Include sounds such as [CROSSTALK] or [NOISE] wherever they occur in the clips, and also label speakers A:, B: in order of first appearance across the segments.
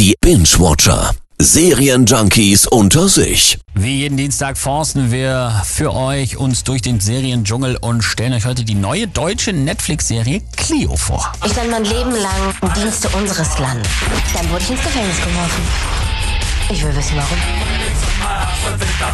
A: Die Binge-Watcher. Serienjunkies unter sich.
B: Wie jeden Dienstag forsten wir für euch uns durch den Seriendschungel und stellen euch heute die neue deutsche Netflix-Serie Clio vor.
C: Ich stand mein Leben lang im Dienste unseres Landes. Dann wurde ich ins Gefängnis geworfen. Ich will wissen, warum.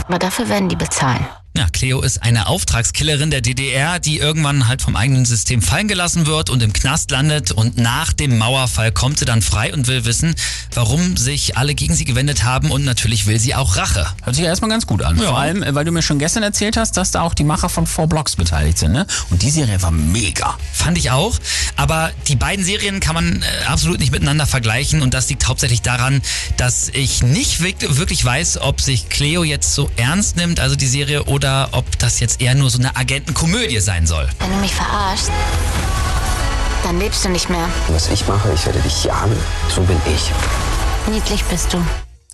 C: Aber dafür werden die bezahlen.
D: Ja, Cleo ist eine Auftragskillerin der DDR, die irgendwann halt vom eigenen System fallen gelassen wird und im Knast landet. Und nach dem Mauerfall kommt sie dann frei und will wissen, warum sich alle gegen sie gewendet haben. Und natürlich will sie auch Rache.
B: Hört sich ja erstmal ganz gut an.
D: Ja.
B: Vor allem, äh, weil du mir schon gestern erzählt hast, dass da auch die Macher von Four Blocks beteiligt sind. Ne? Und die Serie war mega.
D: Fand ich auch. Aber die beiden Serien kann man äh, absolut nicht miteinander vergleichen. Und das liegt hauptsächlich daran, dass ich nicht wirk- wirklich weiß, ob sich Cleo jetzt so ernst nimmt, also die Serie, oder ob das jetzt eher nur so eine Agentenkomödie sein soll.
C: Wenn du mich verarschst, dann lebst du nicht mehr.
E: Was ich mache, ich werde dich jagen. So bin ich.
C: Niedlich bist du.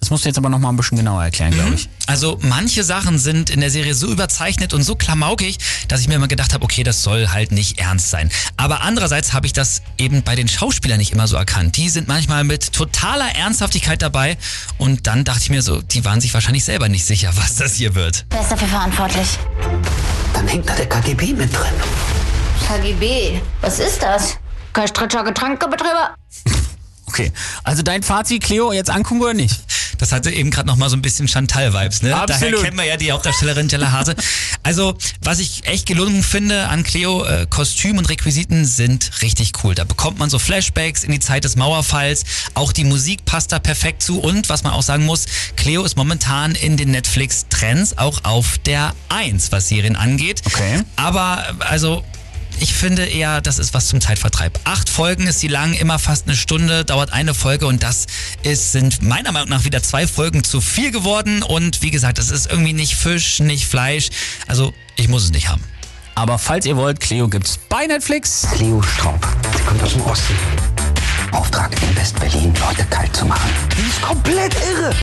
B: Das musst du jetzt aber noch mal ein bisschen genauer erklären, glaube ich.
D: Also manche Sachen sind in der Serie so überzeichnet und so klamaukig, dass ich mir immer gedacht habe, okay, das soll halt nicht ernst sein. Aber andererseits habe ich das eben bei den Schauspielern nicht immer so erkannt. Die sind manchmal mit totaler Ernsthaftigkeit dabei und dann dachte ich mir so, die waren sich wahrscheinlich selber nicht sicher, [LAUGHS] was das hier wird.
C: Wer ist dafür verantwortlich?
E: Dann hängt da der KGB mit drin.
C: KGB. Was ist das? Köstrischer Getränkebetrieber? [LAUGHS]
B: Okay, also dein Fazit, Cleo, jetzt angucken oder nicht?
D: Das hatte eben gerade noch mal so ein bisschen Chantal-Vibes, ne?
B: Absolut.
D: Daher kennen wir ja die Hauptdarstellerin Jella Hase. Also, was ich echt gelungen finde an Cleo, äh, Kostüm und Requisiten sind richtig cool. Da bekommt man so Flashbacks in die Zeit des Mauerfalls. Auch die Musik passt da perfekt zu. Und was man auch sagen muss, Cleo ist momentan in den Netflix-Trends auch auf der 1, was Serien angeht.
B: Okay.
D: Aber, also, ich finde eher, das ist was zum Zeitvertreib. Acht Folgen ist sie lang, immer fast eine Stunde, dauert eine Folge und das ist, sind meiner Meinung nach wieder zwei Folgen zu viel geworden und wie gesagt, es ist irgendwie nicht Fisch, nicht Fleisch, also ich muss es nicht haben.
B: Aber falls ihr wollt, Cleo gibt's bei Netflix.
E: Cleo Straub. Sie kommt aus dem Osten. Auftrag in West-Berlin, Leute kalt zu machen. Die ist komplett irre.